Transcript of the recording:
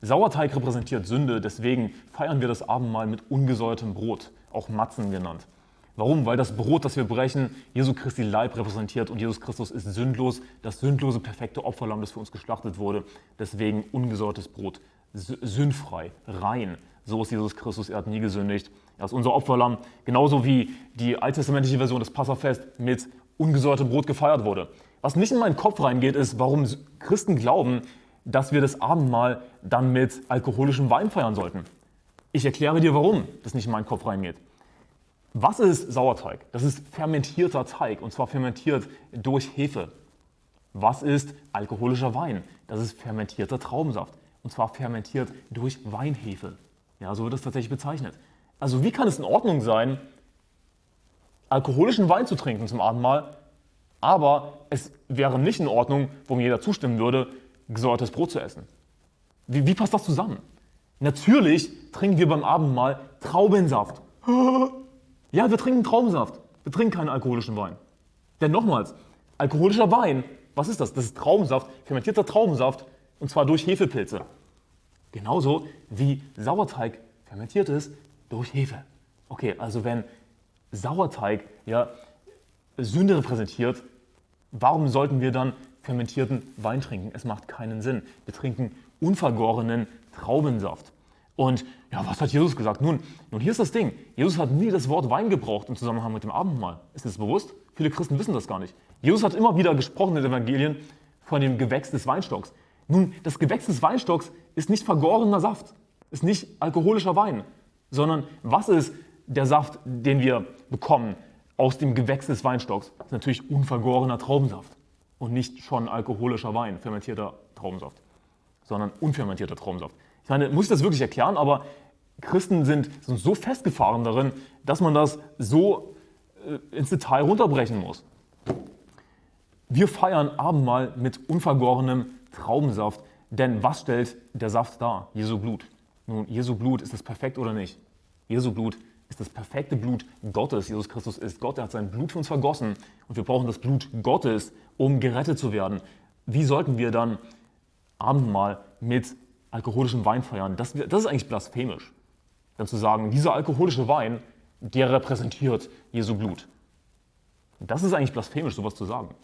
Sauerteig repräsentiert Sünde, deswegen feiern wir das Abendmahl mit ungesäuertem Brot, auch Matzen genannt. Warum? Weil das Brot, das wir brechen, Jesu Christi Leib repräsentiert und Jesus Christus ist sündlos, das sündlose, perfekte Opferlamm, das für uns geschlachtet wurde. Deswegen ungesäuertes Brot, sündfrei, rein. So ist Jesus Christus, er hat nie gesündigt. Er ist unser Opferlamm, genauso wie die alttestamentliche Version des Passafest mit ungesäuertem Brot gefeiert wurde. Was nicht in meinen Kopf reingeht, ist, warum Christen glauben, dass wir das Abendmahl dann mit alkoholischem Wein feiern sollten. Ich erkläre dir, warum das nicht in meinen Kopf reingeht. Was ist Sauerteig? Das ist fermentierter Teig und zwar fermentiert durch Hefe. Was ist alkoholischer Wein? Das ist fermentierter Traubensaft und zwar fermentiert durch Weinhefe. Ja, so wird das tatsächlich bezeichnet. Also wie kann es in Ordnung sein, alkoholischen Wein zu trinken zum Abendmahl, aber es wäre nicht in Ordnung, wo mir jeder zustimmen würde, gesäuertes Brot zu essen? Wie, wie passt das zusammen? Natürlich trinken wir beim Abendmahl Traubensaft. Ja, wir trinken Traubensaft. Wir trinken keinen alkoholischen Wein. Denn nochmals, alkoholischer Wein, was ist das? Das ist Traubensaft, fermentierter Traubensaft, und zwar durch Hefepilze. Genauso wie Sauerteig fermentiert ist durch Hefe. Okay, also wenn Sauerteig ja, Sünde repräsentiert, warum sollten wir dann fermentierten Wein trinken? Es macht keinen Sinn. Wir trinken unvergorenen Traubensaft. Und ja, was hat Jesus gesagt? Nun, nun, hier ist das Ding. Jesus hat nie das Wort Wein gebraucht im Zusammenhang mit dem Abendmahl. Ist das bewusst? Viele Christen wissen das gar nicht. Jesus hat immer wieder gesprochen in den Evangelien von dem Gewächs des Weinstocks. Nun, das Gewächs des Weinstocks ist nicht vergorener Saft, ist nicht alkoholischer Wein, sondern was ist der Saft, den wir bekommen aus dem Gewächs des Weinstocks? Das ist natürlich unvergorener Traubensaft und nicht schon alkoholischer Wein, fermentierter Traubensaft, sondern unfermentierter Traubensaft. Ich meine, muss ich das wirklich erklären, aber Christen sind, sind so festgefahren darin, dass man das so äh, ins Detail runterbrechen muss. Wir feiern Abendmahl mit unvergorenem Traubensaft, denn was stellt der Saft dar? Jesu Blut. Nun, Jesu Blut, ist das perfekt oder nicht? Jesu Blut ist das perfekte Blut Gottes. Jesus Christus ist Gott, er hat sein Blut für uns vergossen und wir brauchen das Blut Gottes, um gerettet zu werden. Wie sollten wir dann Abendmahl mit alkoholischen Wein feiern, das, das ist eigentlich blasphemisch. Dann zu sagen, dieser alkoholische Wein, der repräsentiert Jesu Blut. Das ist eigentlich blasphemisch, sowas zu sagen.